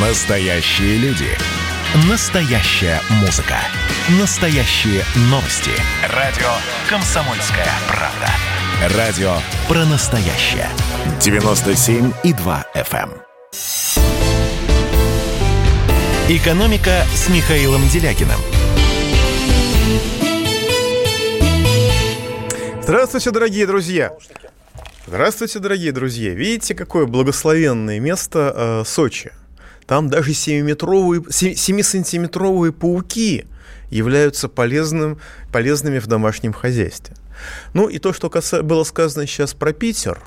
Настоящие люди. Настоящая музыка. Настоящие новости. Радио «Комсомольская правда». Радио про настоящее. 97,2 FM. эм. «Экономика» с Михаилом Делякиным. Здравствуйте, дорогие друзья! Здравствуйте, дорогие друзья! Видите, какое благословенное место э, Сочи? Там даже 7-метровые, 7-сантиметровые пауки являются полезным, полезными в домашнем хозяйстве. Ну и то, что было сказано сейчас про Питер,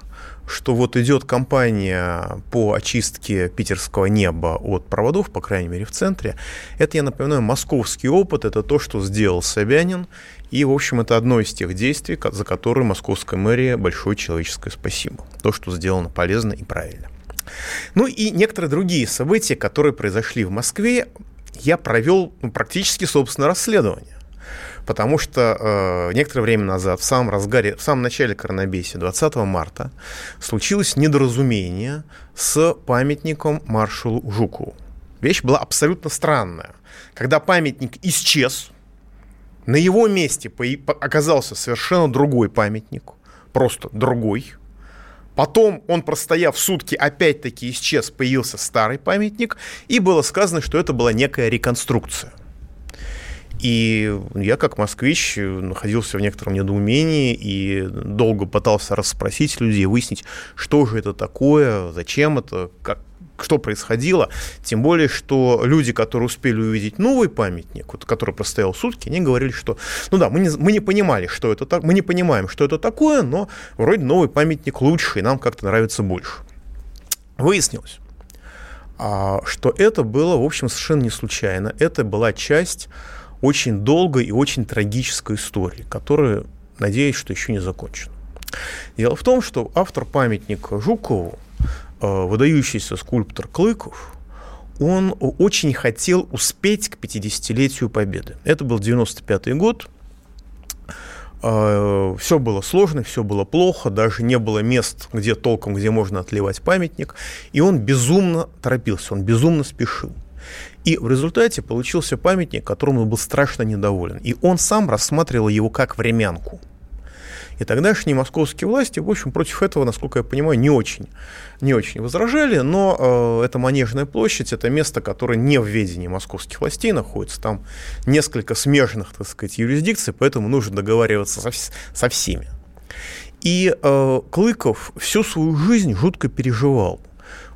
что вот идет кампания по очистке питерского неба от проводов, по крайней мере в центре, это, я напоминаю, московский опыт, это то, что сделал Собянин, и, в общем, это одно из тех действий, за которые московская мэрия большое человеческое спасибо. То, что сделано полезно и правильно. Ну и некоторые другие события, которые произошли в Москве, я провел ну, практически, собственно, расследование. Потому что э, некоторое время назад, в самом разгаре, в самом начале коронабесия, 20 марта, случилось недоразумение с памятником маршалу Жукову. Вещь была абсолютно странная. Когда памятник исчез, на его месте оказался совершенно другой памятник, просто другой. Потом он, простояв сутки, опять-таки исчез, появился старый памятник, и было сказано, что это была некая реконструкция. И я, как москвич, находился в некотором недоумении и долго пытался расспросить людей, выяснить, что же это такое, зачем это, как, что происходило. Тем более, что люди, которые успели увидеть новый памятник, вот, который простоял сутки, они говорили, что, ну да, мы не, мы не понимали, что это так, мы не понимаем, что это такое, но вроде новый памятник лучше, и нам как-то нравится больше. Выяснилось, а, что это было, в общем, совершенно не случайно. Это была часть очень долгой и очень трагической истории, которая, надеюсь, что еще не закончена. Дело в том, что автор памятника Жукову, выдающийся скульптор Клыков, он очень хотел успеть к 50-летию Победы. Это был 95 год. Все было сложно, все было плохо, даже не было мест, где толком, где можно отливать памятник. И он безумно торопился, он безумно спешил. И в результате получился памятник, которому он был страшно недоволен. И он сам рассматривал его как времянку. И тогдашние московские власти, в общем, против этого, насколько я понимаю, не очень, не очень возражали, но э, это Манежная площадь, это место, которое не в ведении московских властей находится, там несколько смежных, так сказать, юрисдикций, поэтому нужно договариваться со, со всеми. И э, Клыков всю свою жизнь жутко переживал –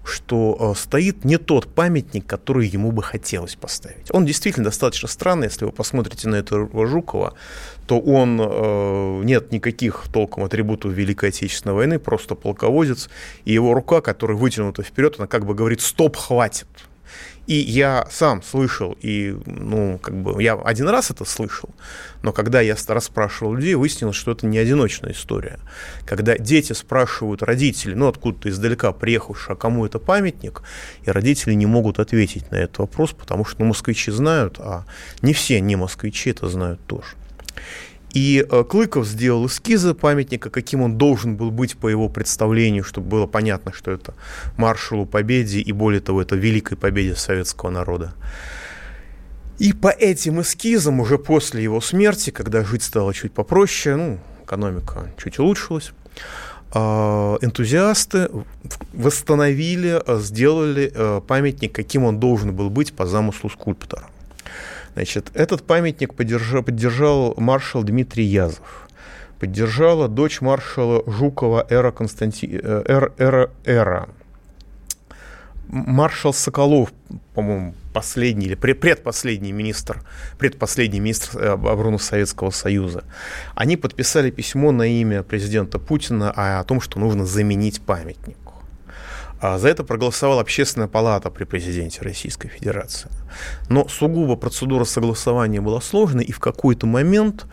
что э, стоит не тот памятник, который ему бы хотелось поставить. Он действительно достаточно странный, если вы посмотрите на этого Жукова, то он, э, нет никаких толком атрибутов Великой Отечественной войны, просто полководец, и его рука, которая вытянута вперед, она как бы говорит «стоп, хватит». И я сам слышал, и, ну, как бы, я один раз это слышал, но когда я расспрашивал людей, выяснилось, что это не одиночная история. Когда дети спрашивают родителей, ну, откуда-то издалека приехавшие, а кому это памятник, и родители не могут ответить на этот вопрос, потому что ну, москвичи знают, а не все не москвичи это знают тоже. И э, Клыков сделал эскизы памятника, каким он должен был быть по его представлению, чтобы было понятно, что это маршалу победе и, более того, это великой победе советского народа. И по этим эскизам уже после его смерти, когда жить стало чуть попроще, ну, экономика чуть улучшилась, э, энтузиасты восстановили, э, сделали памятник, каким он должен был быть по замыслу скульптора. Значит, этот памятник поддержал, поддержал маршал Дмитрий Язов. Поддержала дочь маршала Жукова Эра, Константи... Э, Эра, Эра, Эра. Маршал Соколов, по-моему, последний или предпоследний министр, предпоследний министр э, обороны Советского Союза, они подписали письмо на имя президента Путина о том, что нужно заменить памятник. А за это проголосовала Общественная палата при президенте Российской Федерации. Но сугубо процедура согласования была сложной, и в какой-то момент,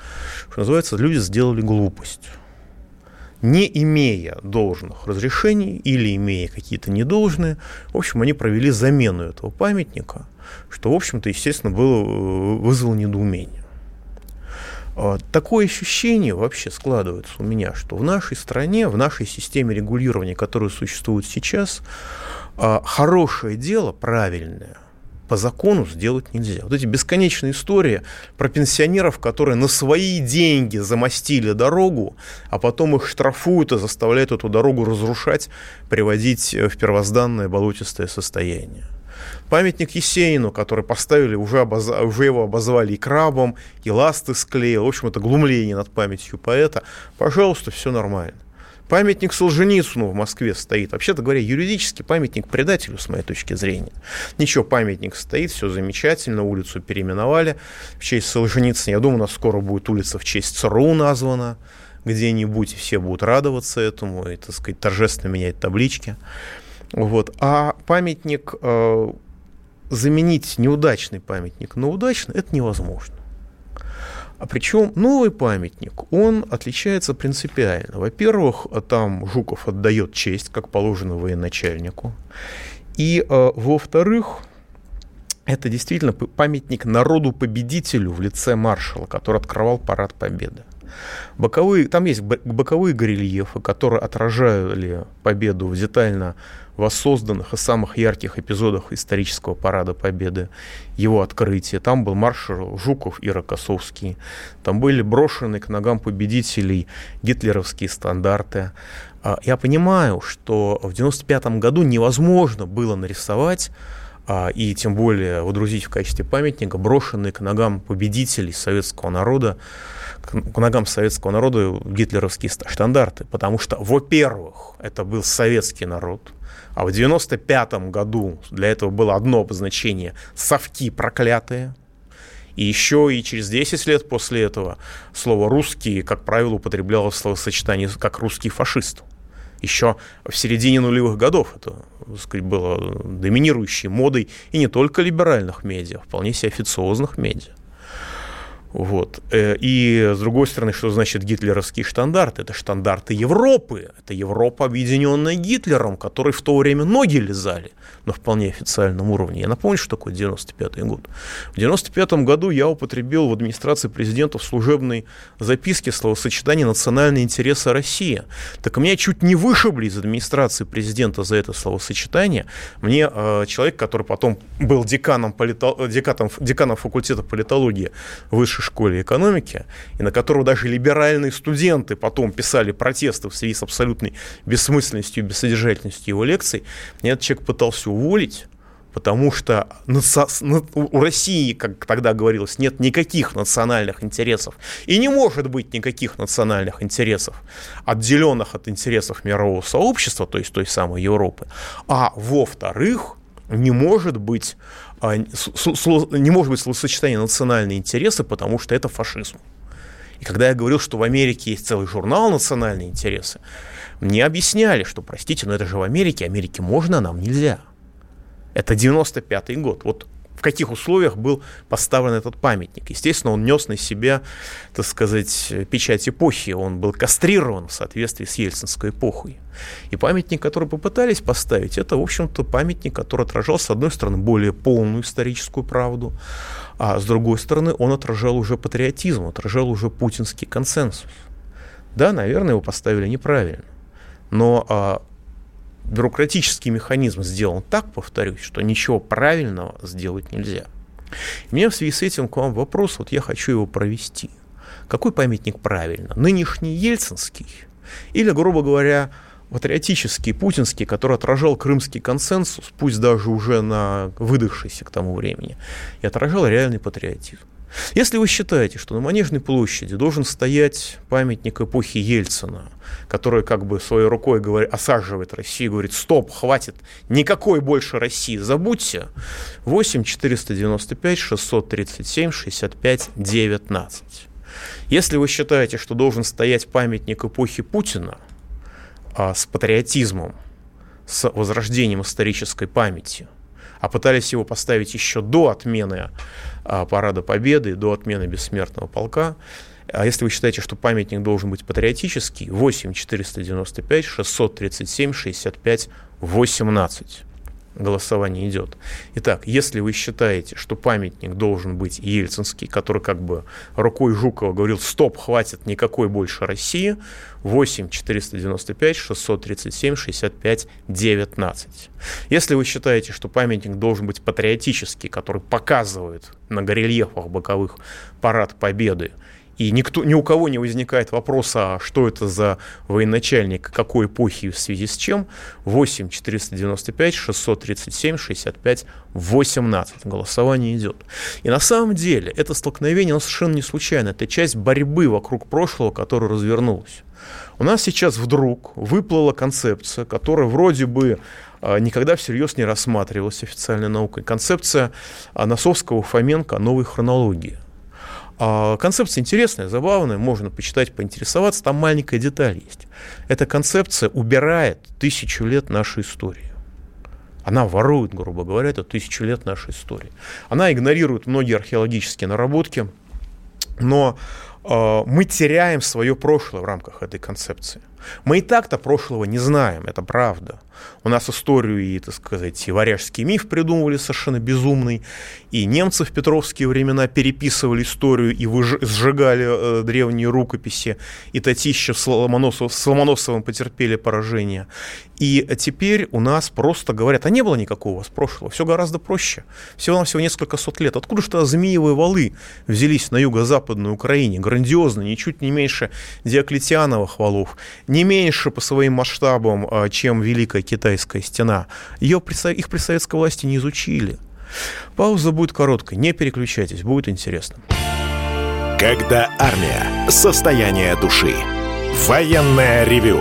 что называется, люди сделали глупость. Не имея должных разрешений или имея какие-то недолжные, в общем, они провели замену этого памятника, что, в общем-то, естественно, было, э, вызвало недоумение. А, такое ощущение вообще складывается у меня, что в нашей стране, в нашей системе регулирования, которая существует сейчас, а, хорошее дело, правильное, по закону сделать нельзя. Вот эти бесконечные истории про пенсионеров, которые на свои деньги замостили дорогу, а потом их штрафуют и заставляют эту дорогу разрушать, приводить в первозданное болотистое состояние. Памятник Есенину, который поставили, уже, обоз... уже его обозвали и крабом, и ласты склеил. В общем, это глумление над памятью поэта. Пожалуйста, все нормально. Памятник Солженицыну в Москве стоит. Вообще-то говоря, юридически памятник предателю, с моей точки зрения. Ничего, памятник стоит, все замечательно, улицу переименовали в честь Солженицына. Я думаю, у нас скоро будет улица в честь ЦРУ названа где-нибудь, и все будут радоваться этому, и, так сказать, торжественно менять таблички. Вот. А памятник, э, заменить неудачный памятник на удачный, это невозможно. А причем новый памятник, он отличается принципиально. Во-первых, там Жуков отдает честь, как положено военачальнику. И, э, во-вторых, это действительно памятник народу-победителю в лице маршала, который открывал парад победы. Боковые, там есть боковые горельефы, которые отражали победу детально воссозданных и самых ярких эпизодах исторического парада Победы, его открытия. Там был маршал Жуков и Рокоссовский. Там были брошены к ногам победителей гитлеровские стандарты. А, я понимаю, что в 1995 году невозможно было нарисовать а, и тем более водрузить в качестве памятника брошенные к ногам победителей советского народа к ногам советского народа гитлеровские штандарты, потому что, во-первых, это был советский народ, а в 95 году для этого было одно обозначение – совки проклятые, и еще и через 10 лет после этого слово «русский», как правило, употреблялось в словосочетании как «русский фашист». Еще в середине нулевых годов это сказать, было доминирующей модой и не только либеральных медиа, вполне себе официозных медиа. Вот. Э, и с другой стороны, что значит гитлеровский штандарт? Это штандарты Европы. Это Европа, объединенная Гитлером, который в то время ноги лизали на вполне официальном уровне. Я напомню, что такое 95 год. В 95 году я употребил в администрации президента в служебной записке словосочетание «национальные интересы России». Так меня чуть не вышибли из администрации президента за это словосочетание. Мне э, человек, который потом был деканом, полито... деканом, деканом факультета политологии высшей школе экономики, и на которого даже либеральные студенты потом писали протесты в связи с абсолютной бессмысленностью и бессодержательностью его лекций, этот человек пытался уволить, потому что у России, как тогда говорилось, нет никаких национальных интересов. И не может быть никаких национальных интересов, отделенных от интересов мирового сообщества, то есть той самой Европы. А во-вторых, не может быть не может быть словосочетание национальные интересы, потому что это фашизм. И когда я говорил, что в Америке есть целый журнал «Национальные интересы», мне объясняли, что, простите, но это же в Америке, Америке можно, а нам нельзя. Это 95-й год. Вот в каких условиях был поставлен этот памятник. Естественно, он нес на себя, так сказать, печать эпохи, он был кастрирован в соответствии с ельцинской эпохой. И памятник, который попытались поставить, это, в общем-то, памятник, который отражал, с одной стороны, более полную историческую правду, а с другой стороны, он отражал уже патриотизм, отражал уже путинский консенсус. Да, наверное, его поставили неправильно. Но а, бюрократический механизм сделан так, повторюсь, что ничего правильного сделать нельзя. У меня в связи с этим к вам вопрос, вот я хочу его провести. Какой памятник правильно? Нынешний ельцинский или, грубо говоря, патриотический, путинский, который отражал крымский консенсус, пусть даже уже на выдохшийся к тому времени, и отражал реальный патриотизм. Если вы считаете, что на Манежной площади должен стоять памятник эпохи Ельцина, который как бы своей рукой говорит, осаживает Россию, говорит, стоп, хватит, никакой больше России, забудьте, 8 495 637 65 19. Если вы считаете, что должен стоять памятник эпохи Путина а, с патриотизмом, с возрождением исторической памяти – а пытались его поставить еще до отмены а, Парада Победы, до отмены Бессмертного полка. А если вы считаете, что памятник должен быть патриотический, 8 495 637 65 18. Голосование идет. Итак, если вы считаете, что памятник должен быть ельцинский, который как бы рукой Жукова говорил, стоп, хватит никакой больше России, 8 495 637 65 19. Если вы считаете, что памятник должен быть патриотический, который показывает на горельефах боковых парад Победы, и никто, ни у кого не возникает вопроса, а что это за военачальник, какой эпохи в связи с чем. 8 495 637 65 18. Голосование идет. И на самом деле это столкновение оно совершенно не случайно. Это часть борьбы вокруг прошлого, которая развернулась. У нас сейчас вдруг выплыла концепция, которая вроде бы а, никогда всерьез не рассматривалась официальной наукой. Концепция а, Носовского, Фоменко о новой хронологии. А, концепция интересная, забавная, можно почитать, поинтересоваться. Там маленькая деталь есть. Эта концепция убирает тысячу лет нашей истории. Она ворует, грубо говоря, это тысячу лет нашей истории. Она игнорирует многие археологические наработки, но э, мы теряем свое прошлое в рамках этой концепции. Мы и так-то прошлого не знаем, это правда. У нас историю и, так сказать, и варяжский миф придумывали совершенно безумный, и немцы в петровские времена переписывали историю и выж... сжигали э, древние рукописи, и Татищев с, Ломоносов, с Ломоносовым потерпели поражение. И теперь у нас просто говорят, а не было никакого у вас прошлого, все гораздо проще. Всего-навсего несколько сот лет. Откуда что Змеевые валы взялись на юго-западной Украине? Грандиозно, ничуть не меньше Диоклетиановых валов не меньше по своим масштабам, а, чем Великая Китайская стена. Ее, их при советской власти не изучили. Пауза будет короткой, не переключайтесь, будет интересно. Когда армия. Состояние души. Военное ревю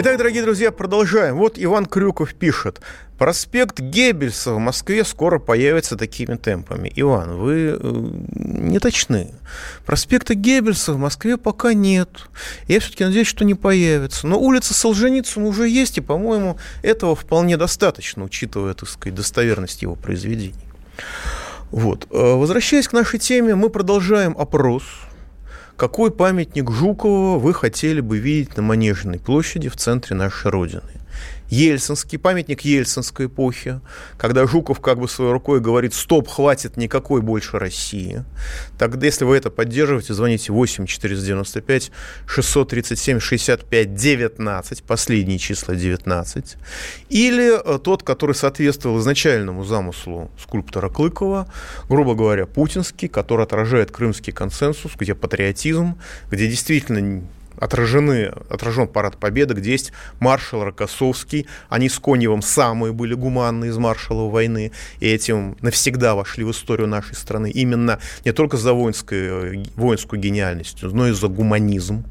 Итак, дорогие друзья, продолжаем. Вот Иван Крюков пишет. Проспект Геббельса в Москве скоро появится такими темпами. Иван, вы э, не точны. Проспекта Геббельса в Москве пока нет. Я все-таки надеюсь, что не появится. Но улица Солженицына уже есть, и, по-моему, этого вполне достаточно, учитывая, так сказать, достоверность его произведений. Вот. Э, возвращаясь к нашей теме, мы продолжаем опрос – какой памятник Жукова вы хотели бы видеть на Манежной площади в центре нашей Родины? Ельцинский, памятник ельцинской эпохи, когда Жуков как бы своей рукой говорит, стоп, хватит никакой больше России. Тогда, если вы это поддерживаете, звоните 8 495 637 65 19, последние числа 19. Или э, тот, который соответствовал изначальному замыслу скульптора Клыкова, грубо говоря, путинский, который отражает крымский консенсус, где патриотизм, где действительно отражены, отражен парад Победы, где есть маршал Рокоссовский. Они с Коневым самые были гуманные из маршалов войны, и этим навсегда вошли в историю нашей страны. Именно не только за воинской, воинскую гениальность, но и за гуманизм.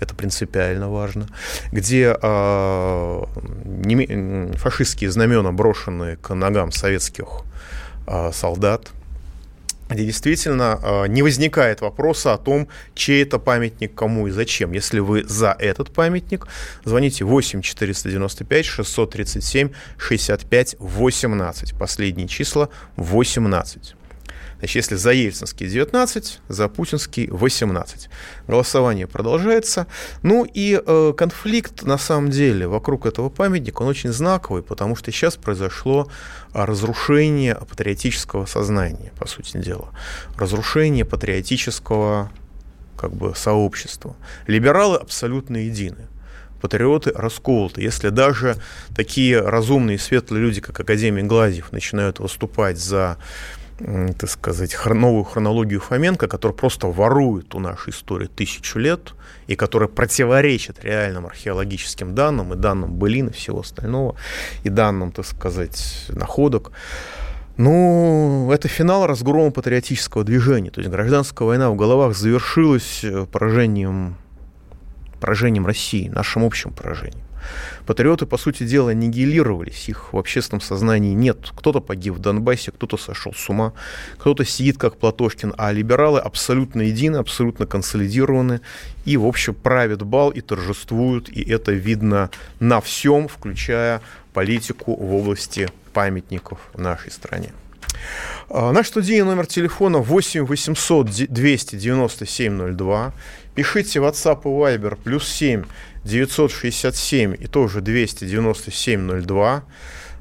Это принципиально важно. Где э, не, фашистские знамена, брошенные к ногам советских э, солдат, где действительно э, не возникает вопроса о том, чей это памятник, кому и зачем. Если вы за этот памятник, звоните 8 495 637 65 18. Последние числа 18. Значит, если за Ельцинский 19, за Путинский 18. Голосование продолжается. Ну и э, конфликт, на самом деле, вокруг этого памятника, он очень знаковый, потому что сейчас произошло разрушение патриотического сознания, по сути дела. Разрушение патриотического как бы, сообщества. Либералы абсолютно едины патриоты расколоты. Если даже такие разумные светлые люди, как Академик Глазьев, начинают выступать за так сказать, новую хронологию Фоменко, которая просто ворует у нашей истории тысячу лет и которая противоречит реальным археологическим данным и данным былин и всего остального, и данным, так сказать, находок. Ну, это финал разгрома патриотического движения. То есть гражданская война в головах завершилась э, поражением, поражением России, нашим общим поражением. Патриоты, по сути дела, аннигилировались, их в общественном сознании нет. Кто-то погиб в Донбассе, кто-то сошел с ума, кто-то сидит как Платошкин, а либералы абсолютно едины, абсолютно консолидированы и, в общем, правят бал и торжествуют, и это видно на всем, включая политику в области памятников в нашей стране. А, наш студийный номер телефона 8 800 297 02. Пишите WhatsApp и Viber плюс 7 967 и тоже 297 02.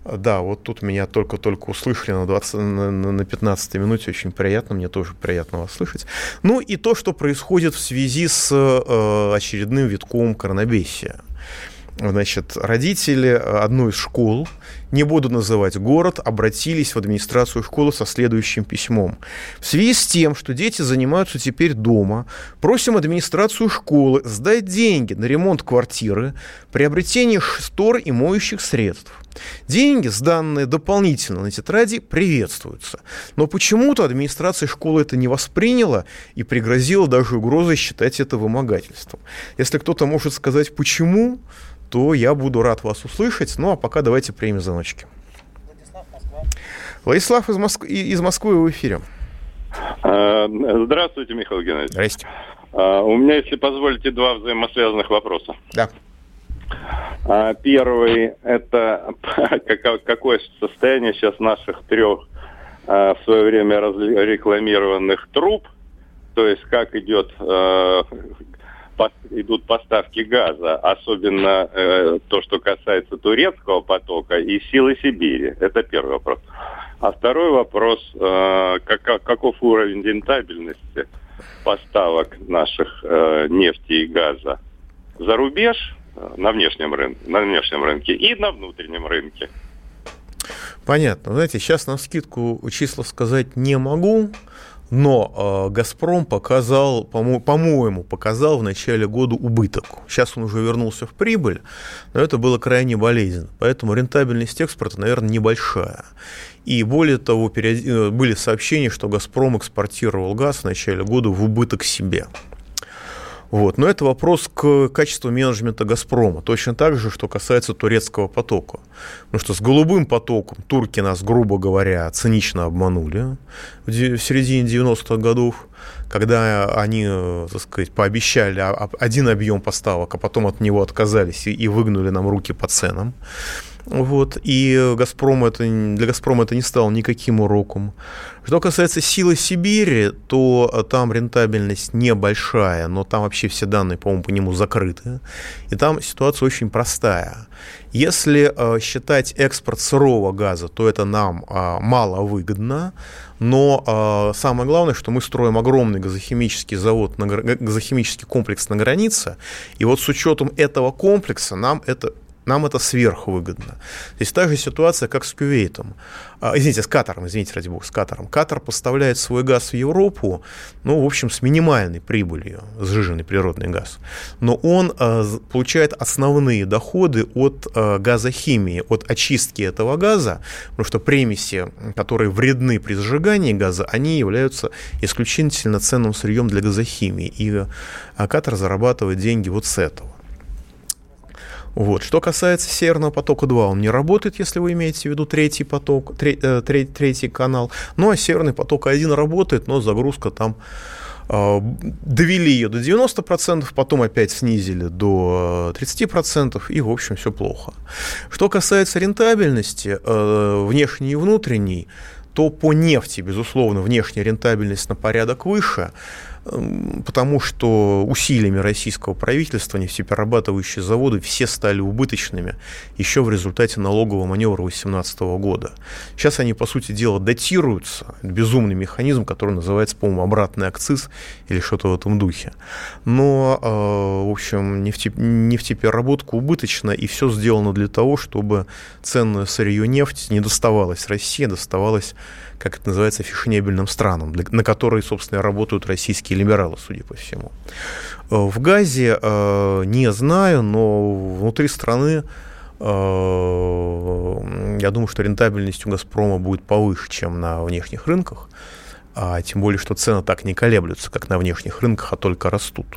Да, вот тут меня только-только услышали на, 20, на, на 15 минуте, очень приятно, мне тоже приятно вас слышать. Ну и то, что происходит в связи с э, очередным витком коронабесия. Значит, родители одной из школ, не буду называть город, обратились в администрацию школы со следующим письмом. В связи с тем, что дети занимаются теперь дома, просим администрацию школы сдать деньги на ремонт квартиры, приобретение штор и моющих средств. Деньги, сданные дополнительно на тетради, приветствуются. Но почему-то администрация школы это не восприняла и пригрозила даже угрозой считать это вымогательством. Если кто-то может сказать почему, то я буду рад вас услышать. Ну, а пока давайте примем звоночки. Владислав, Москва. Владислав из, Моск... из Москвы в эфире. А, здравствуйте, Михаил Геннадьевич. Здрасте. А, у меня, если позволите, два взаимосвязанных вопроса. Да. А, первый – это какое состояние сейчас наших трех в свое время рекламированных труб, то есть как идет идут поставки газа, особенно э, то, что касается турецкого потока и силы Сибири. Это первый вопрос. А второй вопрос, э, как, каков уровень рентабельности поставок наших э, нефти и газа за рубеж э, на внешнем рынке, на внешнем рынке и на внутреннем рынке? Понятно. Знаете, сейчас на скидку числа сказать не могу. Но э, «Газпром» показал, по-моему, показал в начале года убыток. Сейчас он уже вернулся в прибыль, но это было крайне болезненно. Поэтому рентабельность экспорта, наверное, небольшая. И более того, э, были сообщения, что «Газпром» экспортировал газ в начале года в убыток себе. Вот. Но это вопрос к качеству менеджмента «Газпрома». Точно так же, что касается турецкого потока. Потому что с голубым потоком турки нас, грубо говоря, цинично обманули в середине 90-х годов, когда они, так сказать, пообещали один объем поставок, а потом от него отказались и выгнули нам руки по ценам. Вот, и Газпром это, для «Газпрома» это не стало никаким уроком. Что касается силы Сибири, то там рентабельность небольшая, но там вообще все данные, по-моему, по нему закрыты. И там ситуация очень простая. Если э, считать экспорт сырого газа, то это нам э, мало выгодно, но э, самое главное, что мы строим огромный газохимический завод, на, газохимический комплекс на границе, и вот с учетом этого комплекса нам это нам это сверхвыгодно. Здесь та же ситуация, как с Кувейтом. А, извините, с Катаром, извините, ради бога, с Катаром. Катар поставляет свой газ в Европу, ну, в общем, с минимальной прибылью, сжиженный природный газ. Но он а, получает основные доходы от а, газохимии, от очистки этого газа, потому что примеси, которые вредны при сжигании газа, они являются исключительно ценным сырьем для газохимии. И а, Катар зарабатывает деньги вот с этого. Вот. Что касается Северного потока-2, он не работает, если вы имеете в виду третий поток, треть, э, третий канал. Ну а Северный поток-1 работает, но загрузка там э, довели ее до 90%, потом опять снизили до 30%, и, в общем, все плохо. Что касается рентабельности, э, внешней и внутренней, то по нефти, безусловно, внешняя рентабельность на порядок выше, потому что усилиями российского правительства нефтеперерабатывающие заводы все стали убыточными еще в результате налогового маневра 2018 года. Сейчас они, по сути дела, датируются. Это безумный механизм, который называется, по-моему, обратный акциз или что-то в этом духе. Но, э, в общем, нефте, нефтепереработка убыточна, и все сделано для того, чтобы ценное сырье нефть не доставалось России, а доставалось как это называется, фешенебельным странам, на которые, собственно, работают российские либералы, судя по всему. Э, в Газе э, не знаю, но внутри страны э, я думаю, что рентабельность у «Газпрома» будет повыше, чем на внешних рынках а тем более, что цены так не колеблются, как на внешних рынках, а только растут.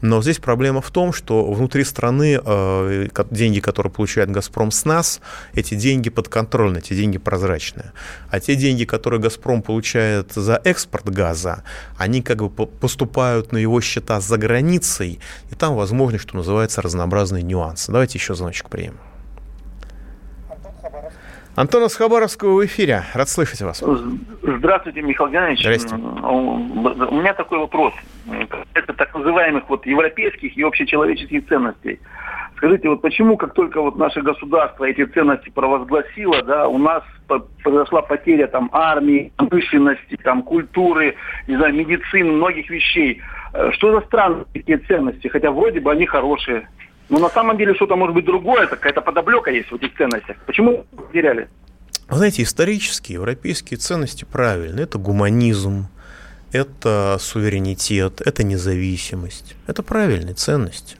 Но здесь проблема в том, что внутри страны э, деньги, которые получает «Газпром» с нас, эти деньги подконтрольны, эти деньги прозрачные. А те деньги, которые «Газпром» получает за экспорт газа, они как бы поступают на его счета за границей, и там возможны, что называется, разнообразные нюансы. Давайте еще звоночек примем. Антон из Хабаровского в эфире. Рад слышать вас. Здравствуйте, Михаил Геннадьевич. Здравствуйте. У меня такой вопрос. Это так называемых вот европейских и общечеловеческих ценностей. Скажите, вот почему, как только вот наше государство эти ценности провозгласило, да, у нас произошла потеря там армии, промышленности, там культуры, не знаю, медицины, многих вещей. Э, что за странные такие ценности? Хотя вроде бы они хорошие. Но на самом деле что-то может быть другое, какая-то подоблека есть в этих ценностях. Почему потеряли? Вы знаете, исторические европейские ценности правильные. Это гуманизм, это суверенитет, это независимость. Это правильные ценности.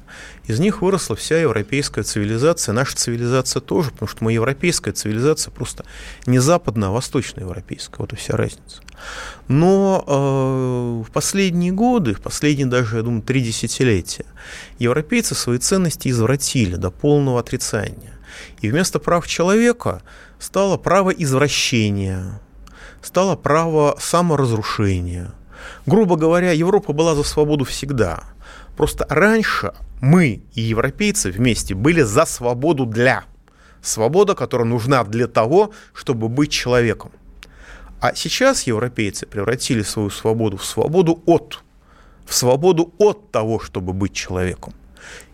Из них выросла вся европейская цивилизация, наша цивилизация тоже, потому что мы европейская цивилизация, просто не западная, а восточноевропейская. Вот и вся разница. Но э, в последние годы, в последние даже, я думаю, три десятилетия, европейцы свои ценности извратили до полного отрицания. И вместо прав человека стало право извращения, стало право саморазрушения. Грубо говоря, Европа была за свободу всегда. Просто раньше мы и европейцы вместе были за свободу для. Свобода, которая нужна для того, чтобы быть человеком. А сейчас европейцы превратили свою свободу в свободу от. В свободу от того, чтобы быть человеком.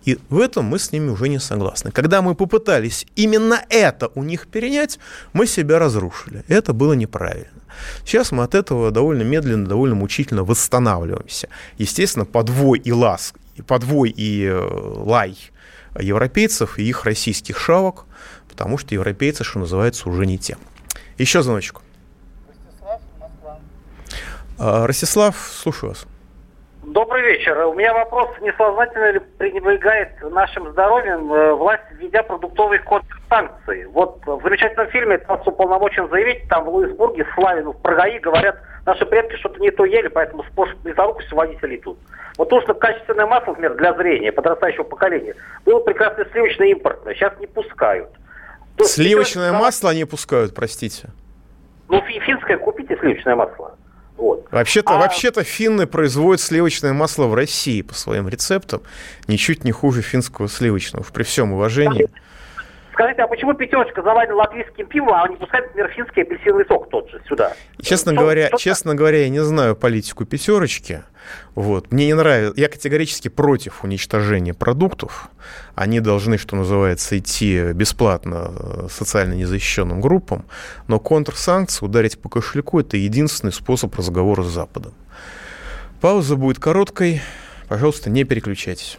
И в этом мы с ними уже не согласны. Когда мы попытались именно это у них перенять, мы себя разрушили. Это было неправильно. Сейчас мы от этого довольно медленно, довольно мучительно восстанавливаемся. Естественно, подвой и ласк, подвой и э, лай европейцев и их российских шавок, потому что европейцы, что называется, уже не те. Еще звоночку. Ростислав, Москва. А, Ростислав, слушаю вас. Добрый вечер. У меня вопрос, несознательно ли пренебрегает нашим здоровьем э, власть, введя продуктовый код санкций? Вот в замечательном фильме «Тасс уполномочен заявить», там в Луисбурге, Славину, в Прагаи говорят, наши предки что-то не то ели, поэтому способ близорукости водителей тут. Вот нужно качественное масло, например, для зрения подрастающего поколения. Было прекрасное сливочное импортное, сейчас не пускают. Сливочное масло они пускают, простите? Ну, финское купите сливочное масло. Вот. Вообще-то, а... вообще-то финны производят сливочное масло в России по своим рецептам, ничуть не хуже финского сливочного, при всем уважении. Скажите, а почему пятерочка завалена латвийским пивом, а не пускают, например, финский апельсиновый сок тот же сюда? Честно, что, говоря, что честно говоря, я не знаю политику пятерочки. Вот. Мне не нравится, я категорически против уничтожения продуктов. Они должны, что называется, идти бесплатно э, социально незащищенным группам. Но контрсанкции, ударить по кошельку, это единственный способ разговора с Западом. Пауза будет короткой. Пожалуйста, не переключайтесь.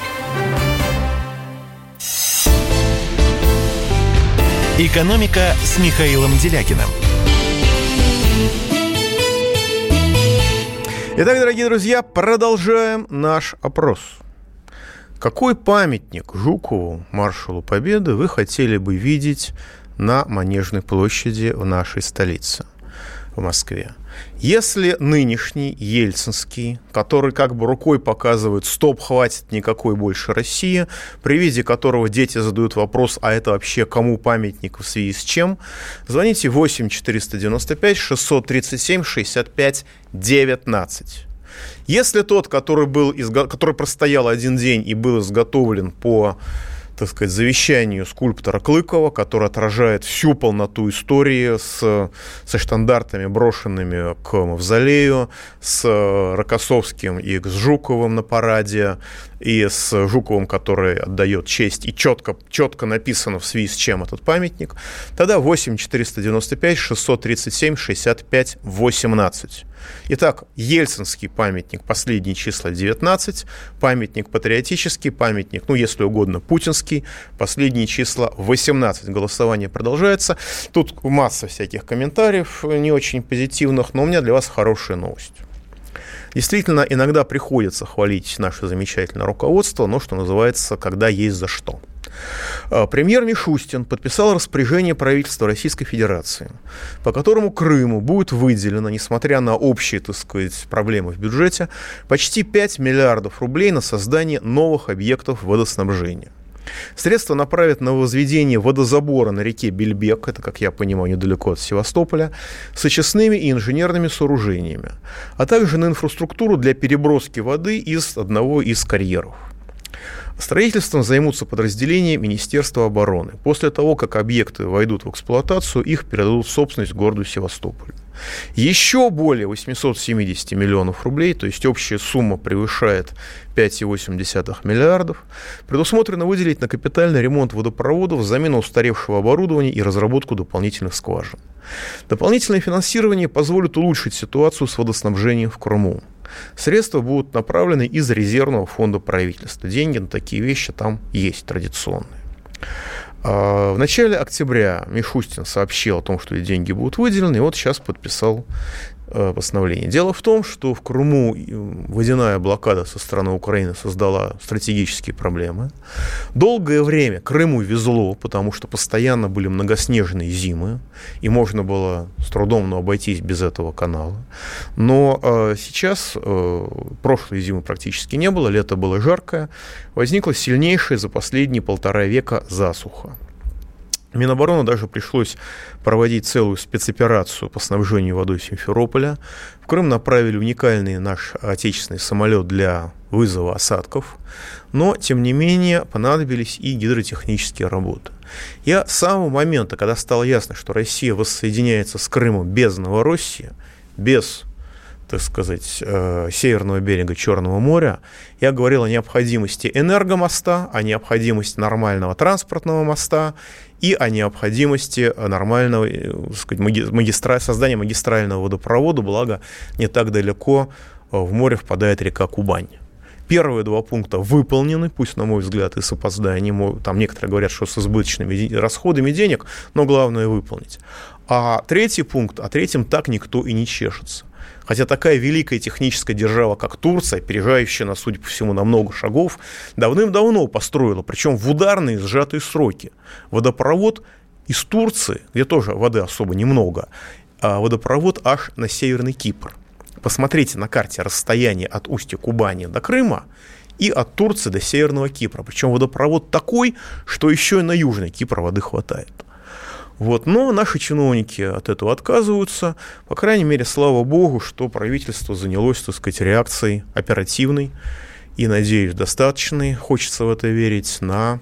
«Экономика» с Михаилом Делякиным. Итак, дорогие друзья, продолжаем наш опрос. Какой памятник Жукову, маршалу Победы, вы хотели бы видеть на Манежной площади в нашей столице? В Москве. Если нынешний Ельцинский, который как бы рукой показывает, стоп, хватит никакой больше России, при виде которого дети задают вопрос, а это вообще кому памятник в связи с чем, звоните 8 495 637 65 19. Если тот, который, был, который простоял один день и был изготовлен по так сказать, завещанию скульптора Клыкова, который отражает всю полноту истории с, со штандартами, брошенными к мавзолею, с Рокоссовским и с Жуковым на параде, и с Жуковым, который отдает честь, и четко, четко написано в связи с чем этот памятник, тогда 8 495 637 65 18. Итак, Ельцинский памятник, последние числа 19, памятник патриотический, памятник, ну, если угодно, путинский, последние числа 18. Голосование продолжается. Тут масса всяких комментариев не очень позитивных, но у меня для вас хорошая новость. Действительно, иногда приходится хвалить наше замечательное руководство, но, что называется, когда есть за что. А, премьер Мишустин подписал распоряжение правительства Российской Федерации, по которому Крыму будет выделено, несмотря на общие, так сказать, проблемы в бюджете, почти 5 миллиардов рублей на создание новых объектов водоснабжения. Средства направят на возведение водозабора на реке Бельбек, это, как я понимаю, недалеко от Севастополя, с очистными и инженерными сооружениями, а также на инфраструктуру для переброски воды из одного из карьеров. Строительством займутся подразделения Министерства обороны. После того, как объекты войдут в эксплуатацию, их передадут в собственность городу Севастополь. Еще более 870 миллионов рублей, то есть общая сумма превышает 5,8 миллиардов, предусмотрено выделить на капитальный ремонт водопроводов, замену устаревшего оборудования и разработку дополнительных скважин. Дополнительное финансирование позволит улучшить ситуацию с водоснабжением в Крыму. Средства будут направлены из резервного фонда правительства. Деньги на такие вещи там есть традиционные. А, в начале октября Мишустин сообщил о том, что деньги будут выделены, и вот сейчас подписал Э, постановления. Дело в том, что в Крыму водяная блокада со стороны Украины создала стратегические проблемы. Долгое время Крыму везло, потому что постоянно были многоснежные зимы, и можно было с трудом но обойтись без этого канала. Но э, сейчас, э, прошлой зимы практически не было, лето было жаркое, возникла сильнейшая за последние полтора века засуха. Минобороны даже пришлось проводить целую спецоперацию по снабжению водой Симферополя. В Крым направили уникальный наш отечественный самолет для вызова осадков, но, тем не менее, понадобились и гидротехнические работы. Я с самого момента, когда стало ясно, что Россия воссоединяется с Крымом без Новороссии, без так сказать, э, северного берега Черного моря, я говорил о необходимости энергомоста, о необходимости нормального транспортного моста и о необходимости нормального э, сказать, магистра... создания магистрального водопровода, благо не так далеко э, в море впадает река Кубань. Первые два пункта выполнены, пусть, на мой взгляд, и с опозданием. Там некоторые говорят, что с избыточными расходами денег, но главное выполнить. А третий пункт, а третьим так никто и не чешется. Хотя такая великая техническая держава, как Турция, опережающая нас, судя по всему, на много шагов, давным-давно построила, причем в ударные сжатые сроки, водопровод из Турции, где тоже воды особо немного, а водопровод аж на Северный Кипр. Посмотрите на карте расстояние от устья Кубани до Крыма и от Турции до Северного Кипра. Причем водопровод такой, что еще и на Южный Кипр воды хватает. Вот. Но наши чиновники от этого отказываются. По крайней мере, слава богу, что правительство занялось, так сказать, реакцией оперативной и, надеюсь, достаточной, хочется в это верить, на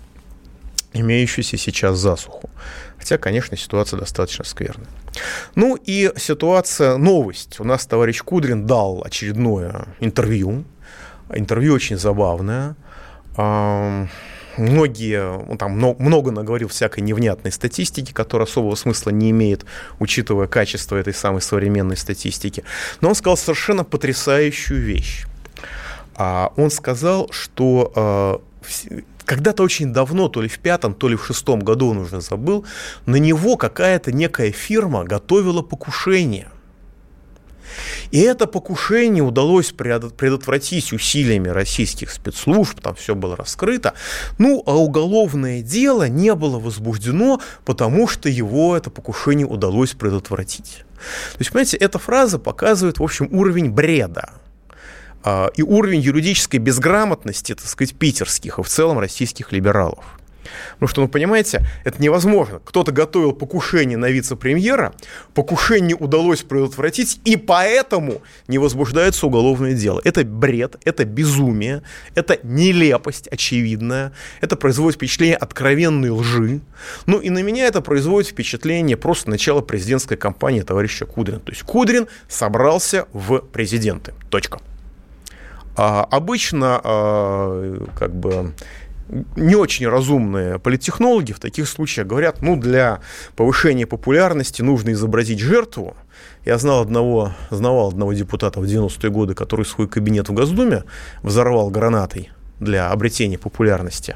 имеющуюся сейчас засуху. Хотя, конечно, ситуация достаточно скверная. Ну и ситуация, новость. У нас товарищ Кудрин дал очередное интервью. Интервью очень забавное многие, он там много, много наговорил всякой невнятной статистики, которая особого смысла не имеет, учитывая качество этой самой современной статистики. Но он сказал совершенно потрясающую вещь. А, он сказал, что а, когда-то очень давно, то ли в пятом, то ли в шестом году, он уже забыл, на него какая-то некая фирма готовила покушение. И это покушение удалось предотвратить усилиями российских спецслужб, там все было раскрыто. Ну, а уголовное дело не было возбуждено, потому что его это покушение удалось предотвратить. То есть, понимаете, эта фраза показывает, в общем, уровень бреда а, и уровень юридической безграмотности, так сказать, питерских и в целом российских либералов. Потому что, ну, понимаете, это невозможно. Кто-то готовил покушение на вице-премьера, покушение удалось предотвратить, и поэтому не возбуждается уголовное дело. Это бред, это безумие, это нелепость очевидная, это производит впечатление откровенной лжи. Ну, и на меня это производит впечатление просто начала президентской кампании товарища Кудрина. То есть Кудрин собрался в президенты. Точка. А, обычно а, как бы не очень разумные политтехнологи в таких случаях говорят, ну, для повышения популярности нужно изобразить жертву. Я знал одного, знавал одного депутата в 90-е годы, который свой кабинет в Госдуме взорвал гранатой для обретения популярности.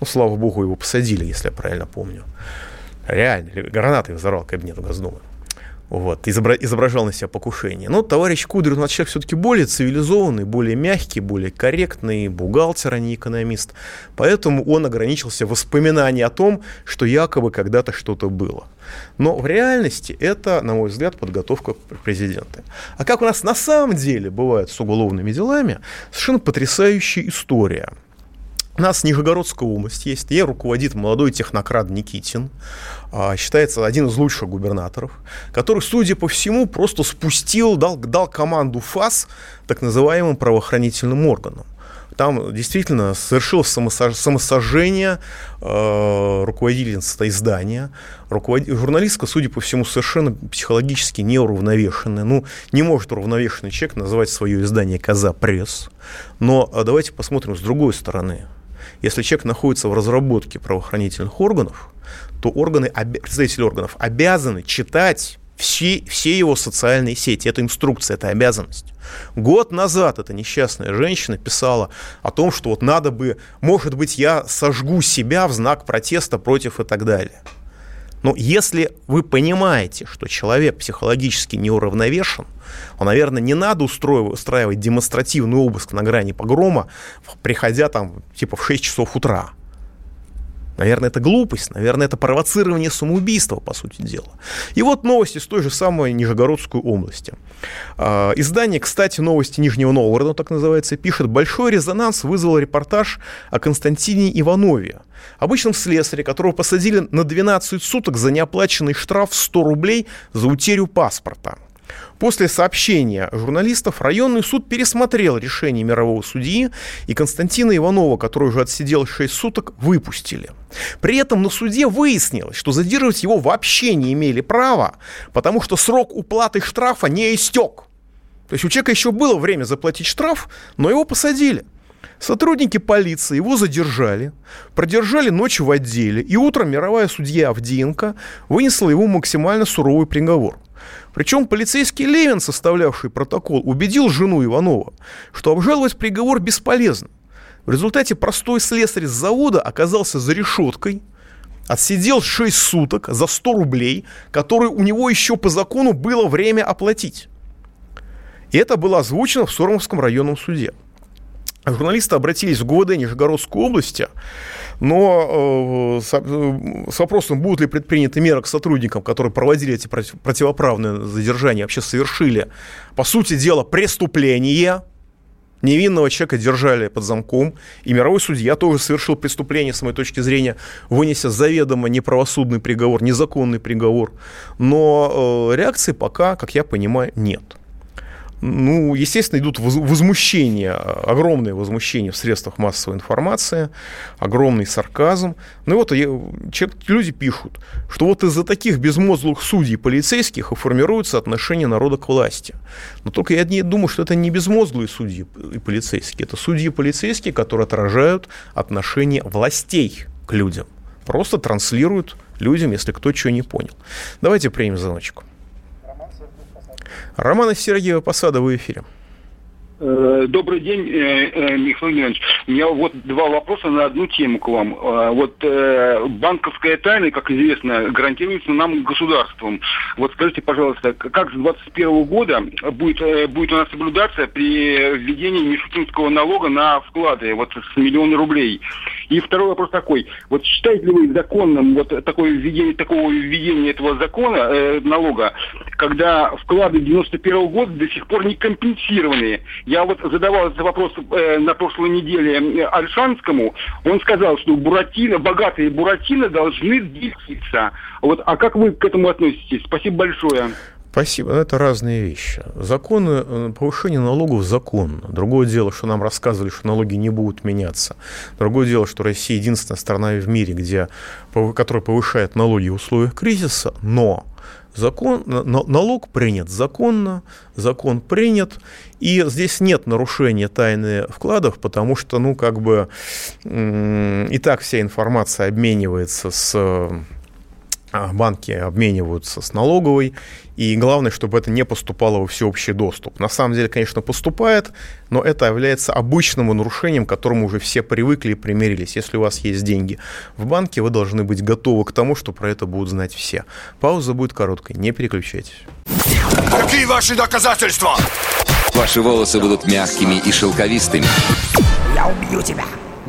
Ну, слава богу, его посадили, если я правильно помню. Реально, гранатой взорвал кабинет в Госдуме вот, изображал на себя покушение. Но товарищ Кудрин, он человек все-таки более цивилизованный, более мягкий, более корректный, бухгалтер, а не экономист. Поэтому он ограничился воспоминанием о том, что якобы когда-то что-то было. Но в реальности это, на мой взгляд, подготовка президента. А как у нас на самом деле бывает с уголовными делами, совершенно потрясающая история – у нас Нижегородская область есть, ей руководит молодой технократ Никитин, а, считается один из лучших губернаторов, который, судя по всему, просто спустил, дал, дал команду ФАС так называемым правоохранительным органам. Там действительно совершил самосож... самосожжение э, руководительница издания. Руковод... Журналистка, судя по всему, совершенно психологически неуравновешенная. Ну, не может уравновешенный человек называть свое издание «Коза Пресс». Но а давайте посмотрим с другой стороны. Если человек находится в разработке правоохранительных органов, то органы, представители органов обязаны читать все, все его социальные сети. Это инструкция, это обязанность. Год назад эта несчастная женщина писала о том, что вот надо бы, может быть, я сожгу себя в знак протеста против и так далее. Но если вы понимаете, что человек психологически неуравновешен, то, наверное, не надо устроивать, устраивать демонстративный обыск на грани погрома, приходя там типа в 6 часов утра. Наверное, это глупость, наверное, это провоцирование самоубийства, по сути дела. И вот новости с той же самой Нижегородской области. А, издание, кстати, новости Нижнего Новгорода, так называется, пишет, большой резонанс вызвал репортаж о Константине Иванове, обычном слесаре, которого посадили на 12 суток за неоплаченный штраф в 100 рублей за утерю паспорта. После сообщения журналистов районный суд пересмотрел решение мирового судьи, и Константина Иванова, который уже отсидел 6 суток, выпустили. При этом на суде выяснилось, что задерживать его вообще не имели права, потому что срок уплаты штрафа не истек. То есть у человека еще было время заплатить штраф, но его посадили. Сотрудники полиции его задержали, продержали ночь в отделе, и утром мировая судья Авдеенко вынесла ему максимально суровый приговор – причем полицейский Левин, составлявший протокол, убедил жену Иванова, что обжаловать приговор бесполезно. В результате простой слесарь с завода оказался за решеткой, отсидел 6 суток за 100 рублей, которые у него еще по закону было время оплатить. И это было озвучено в Сормовском районном суде. Журналисты обратились в ГУВД Нижегородской области, но э, с вопросом, будут ли предприняты меры к сотрудникам, которые проводили эти противоправные задержания, вообще совершили, по сути дела, преступление, невинного человека держали под замком, и мировой судья тоже совершил преступление, с моей точки зрения, вынеся заведомо неправосудный приговор, незаконный приговор. Но э, реакции пока, как я понимаю, нет ну, естественно, идут возмущения, огромное возмущение в средствах массовой информации, огромный сарказм. Ну и вот люди пишут, что вот из-за таких безмозглых судей полицейских и формируется отношение народа к власти. Но только я не думаю, что это не безмозглые судьи и полицейские, это судьи и полицейские, которые отражают отношение властей к людям. Просто транслируют людям, если кто чего не понял. Давайте примем звоночку. Роман из Сергеева Посада в эфире. Э, добрый день, э, э, Михаил Леонидович. У меня вот два вопроса на одну тему к вам. Вот банковская тайна, как известно, гарантируется нам государством. Вот скажите, пожалуйста, как с 2021 года будет, будет у нас соблюдаться при введении Мишутинского налога на вклады вот с миллиона рублей? И второй вопрос такой. Вот считаете ли вы законным вот такое введение, такого введения этого закона, налога, когда вклады 91 года до сих пор не компенсированы? Я вот задавал этот вопрос э, на прошлой неделе Альшанскому. Он сказал, что Буратино, богатые Буратино должны делиться. Вот, а как вы к этому относитесь? Спасибо большое. Спасибо. Это разные вещи. Законы, э, повышение налогов законно. Другое дело, что нам рассказывали, что налоги не будут меняться. Другое дело, что Россия единственная страна в мире, где, которая повышает налоги в условиях кризиса, но закон, налог принят законно, закон принят, и здесь нет нарушения тайны вкладов, потому что, ну, как бы, и так вся информация обменивается с банки обмениваются с налоговой, и главное, чтобы это не поступало во всеобщий доступ. На самом деле, конечно, поступает, но это является обычным нарушением, к которому уже все привыкли и примирились. Если у вас есть деньги в банке, вы должны быть готовы к тому, что про это будут знать все. Пауза будет короткой, не переключайтесь. Какие ваши доказательства? Ваши волосы будут мягкими и шелковистыми. Я убью тебя.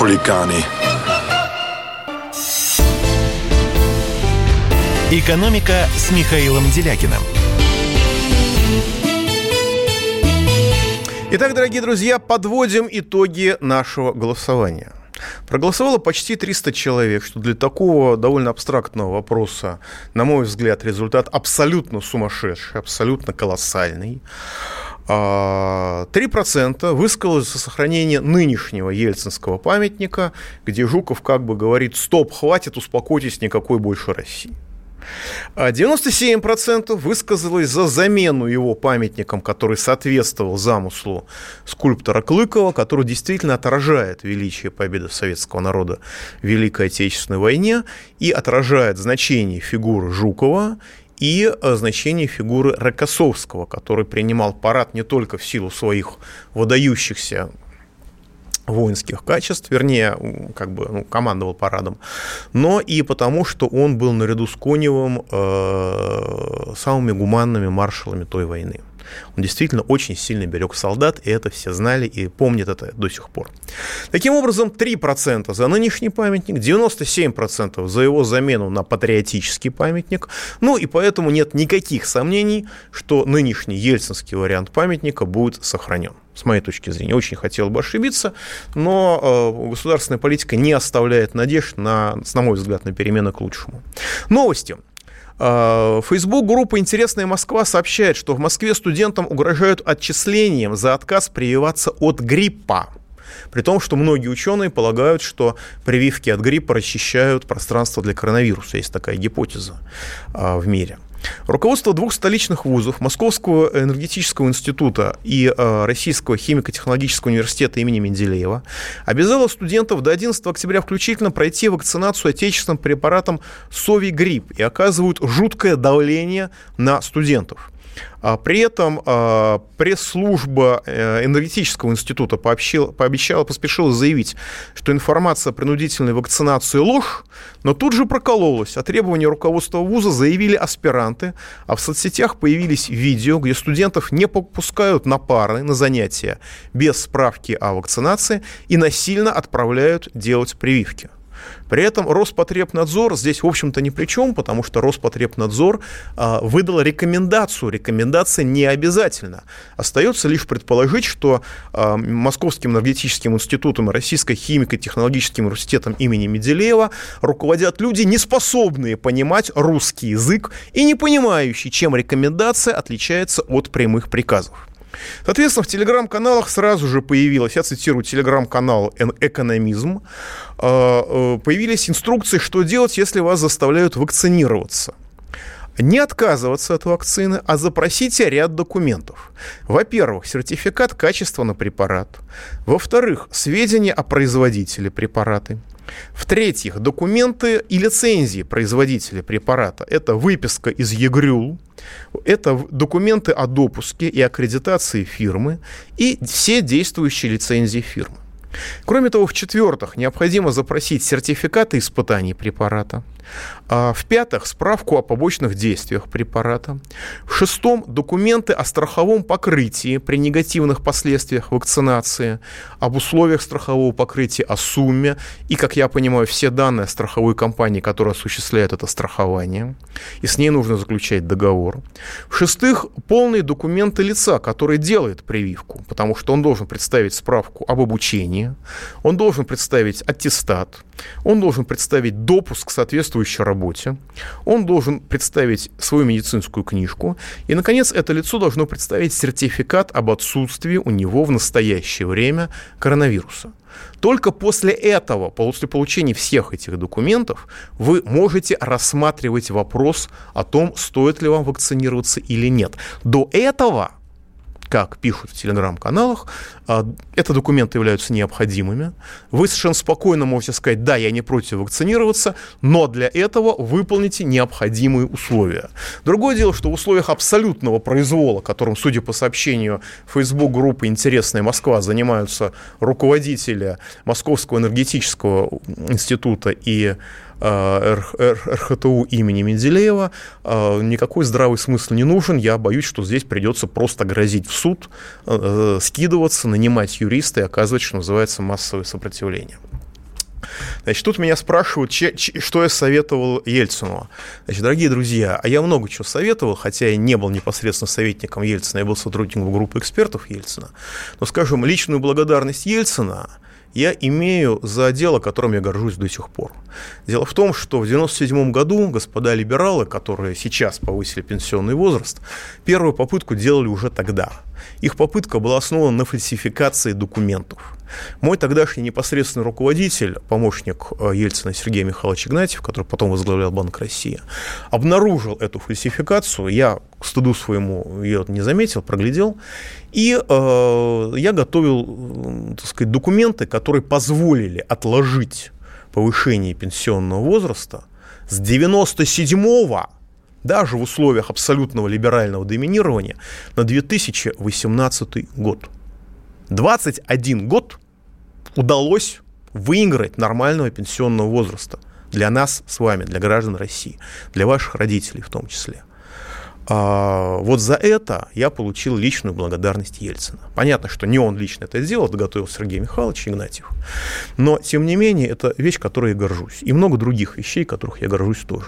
хулиганы. «Экономика» с Михаилом Делякиным. Итак, дорогие друзья, подводим итоги нашего голосования. Проголосовало почти 300 человек, что для такого довольно абстрактного вопроса, на мой взгляд, результат абсолютно сумасшедший, абсолютно колоссальный. 3% а, высказалось за сохранение нынешнего ельцинского памятника, где Жуков как бы говорит «стоп, хватит, успокойтесь, никакой больше России». 97% а высказалось за замену его памятником, который соответствовал замыслу скульптора Клыкова, который действительно отражает величие победы советского народа в Великой Отечественной войне и отражает значение фигуры Жукова и э, значение фигуры Рокоссовского, который принимал парад не только в силу своих выдающихся воинских качеств, вернее, как бы ну, командовал парадом, но и потому, что он был наряду с Коневым э, самыми гуманными маршалами той войны. Он действительно очень сильно берег солдат, и это все знали и помнят это до сих пор. Таким образом, 3% за нынешний памятник, 97% за его замену на патриотический памятник. Ну и поэтому нет никаких сомнений, что нынешний ельцинский вариант памятника будет сохранен с моей точки зрения. Очень хотел бы ошибиться, но э, государственная политика не оставляет надежд на, на мой взгляд, на перемены к лучшему. Новости. Facebook группа «Интересная Москва» сообщает, что в Москве студентам угрожают отчислением за отказ прививаться от гриппа. При том, что многие ученые полагают, что прививки от гриппа расчищают пространство для коронавируса. Есть такая гипотеза а, в мире. Руководство двух столичных вузов, Московского энергетического института и э, Российского химико-технологического университета имени Менделеева, обязало студентов до 11 октября включительно пройти вакцинацию отечественным препаратом Сови-грипп и оказывают жуткое давление на студентов. А при этом а, пресс-служба э, энергетического института пообещала, поспешила заявить, что информация о принудительной вакцинации ложь, но тут же прокололась. О требовании руководства вуза заявили аспиранты, а в соцсетях появились видео, где студентов не попускают на пары, на занятия без справки о вакцинации и насильно отправляют делать прививки. При этом Роспотребнадзор здесь, в общем-то, ни при чем, потому что Роспотребнадзор а, выдал рекомендацию. Рекомендация не обязательна. Остается лишь предположить, что а, Московским энергетическим институтом Российской химико-технологическим университетом имени Менделеева руководят люди, не способные понимать русский язык и не понимающие, чем рекомендация отличается от прямых приказов. Соответственно, в телеграм-каналах сразу же появилась, я цитирую телеграм-канал «Экономизм», э, э, появились инструкции, что делать, если вас заставляют вакцинироваться не отказываться от вакцины, а запросите ряд документов. Во-первых, сертификат качества на препарат. Во-вторых, сведения о производителе препарата. В-третьих, документы и лицензии производителя препарата. Это выписка из ЕГРЮЛ, это документы о допуске и аккредитации фирмы и все действующие лицензии фирмы. Кроме того, в-четвертых, необходимо запросить сертификаты испытаний препарата. А в-пятых, справку о побочных действиях препарата. В-шестом, документы о страховом покрытии при негативных последствиях вакцинации, об условиях страхового покрытия, о сумме и, как я понимаю, все данные страховой компании, которая осуществляет это страхование. И с ней нужно заключать договор. В-шестых, полные документы лица, который делает прививку, потому что он должен представить справку об обучении, он должен представить аттестат, он должен представить допуск к соответствующей работе, он должен представить свою медицинскую книжку, и, наконец, это лицо должно представить сертификат об отсутствии у него в настоящее время коронавируса. Только после этого, после получения всех этих документов, вы можете рассматривать вопрос о том, стоит ли вам вакцинироваться или нет. До этого как пишут в телеграм-каналах, а, это документы являются необходимыми. Вы совершенно спокойно можете сказать, да, я не против вакцинироваться, но для этого выполните необходимые условия. Другое дело, что в условиях абсолютного произвола, которым, судя по сообщению Facebook группы «Интересная Москва», занимаются руководители Московского энергетического института и РХТУ имени Менделеева, никакой здравый смысл не нужен. Я боюсь, что здесь придется просто грозить в суд, скидываться, нанимать юриста и оказывать, что называется, массовое сопротивление. Значит, тут меня спрашивают, че, че, что я советовал Ельцину. Значит, дорогие друзья, а я много чего советовал, хотя я не был непосредственно советником Ельцина, я был сотрудником группы экспертов Ельцина. Но, скажем, личную благодарность Ельцина – я имею за дело, которым я горжусь до сих пор. Дело в том, что в 1997 году господа либералы, которые сейчас повысили пенсионный возраст, первую попытку делали уже тогда. Их попытка была основана на фальсификации документов. Мой тогдашний непосредственный руководитель, помощник э, Ельцина Сергей Михайлович Игнатьев, который потом возглавлял Банк России, обнаружил эту фальсификацию. Я к стыду своему ее не заметил, проглядел. И э, я готовил, так сказать, документы, которые позволили отложить повышение пенсионного возраста с 97 даже в условиях абсолютного либерального доминирования, на 2018 год. 21 год удалось выиграть нормального пенсионного возраста для нас с вами, для граждан России, для ваших родителей в том числе. А, вот за это я получил личную благодарность Ельцина. Понятно, что не он лично это сделал, это готовил Сергей Михайлович Игнатьев. Но, тем не менее, это вещь, которой я горжусь. И много других вещей, которых я горжусь тоже.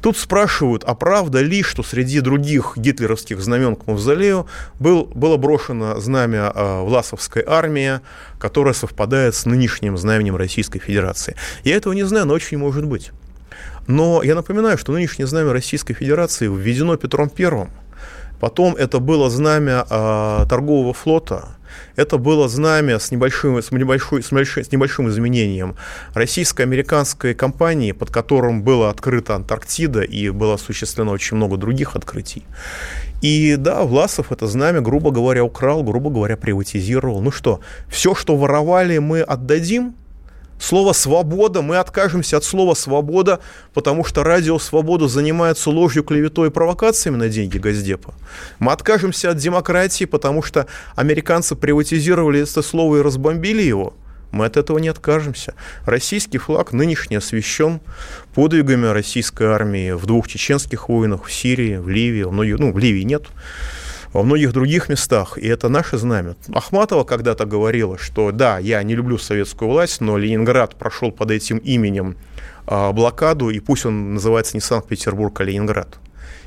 Тут спрашивают, а правда ли, что среди других гитлеровских знамен к Мавзолею был, было брошено знамя э, Власовской армии, которое совпадает с нынешним знаменем Российской Федерации? Я этого не знаю, но очень может быть. Но я напоминаю, что нынешнее знамя Российской Федерации введено Петром Первым. Потом это было знамя э, торгового флота, это было знамя с небольшим, с, небольшой, с, небольшим, с небольшим изменением российско-американской компании, под которым была открыта Антарктида и было осуществлено очень много других открытий. И да, Власов это знамя, грубо говоря, украл, грубо говоря, приватизировал. Ну что, все, что воровали, мы отдадим – Слово «свобода», мы откажемся от слова «свобода», потому что радио «Свобода» занимается ложью, клеветой и провокациями на деньги Газдепа. Мы откажемся от демократии, потому что американцы приватизировали это слово и разбомбили его. Мы от этого не откажемся. Российский флаг нынешний освящен подвигами российской армии в двух чеченских войнах, в Сирии, в Ливии. Ну, в Ливии нет во многих других местах, и это наше знамя. Ахматова когда-то говорила, что да, я не люблю советскую власть, но Ленинград прошел под этим именем а, блокаду, и пусть он называется не Санкт-Петербург, а Ленинград.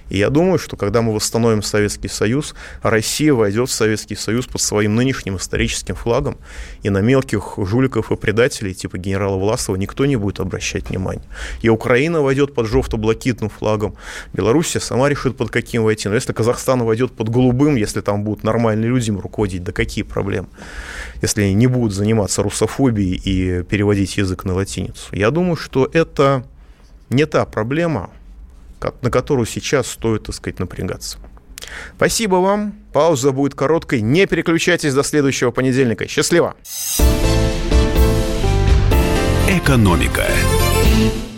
И я думаю, что когда мы восстановим Советский Союз, Россия войдет в Советский Союз под своим нынешним историческим флагом, и на мелких жуликов и предателей типа генерала Власова никто не будет обращать внимания. И Украина войдет под желто-блокитным флагом, Белоруссия сама решит, под каким войти. Но если Казахстан войдет под голубым, если там будут нормальные люди им руководить, да какие проблемы? Если они не будут заниматься русофобией и переводить язык на латиницу. Я думаю, что это не та проблема, на которую сейчас стоит, так сказать, напрягаться. Спасибо вам. Пауза будет короткой. Не переключайтесь до следующего понедельника. Счастливо. Экономика.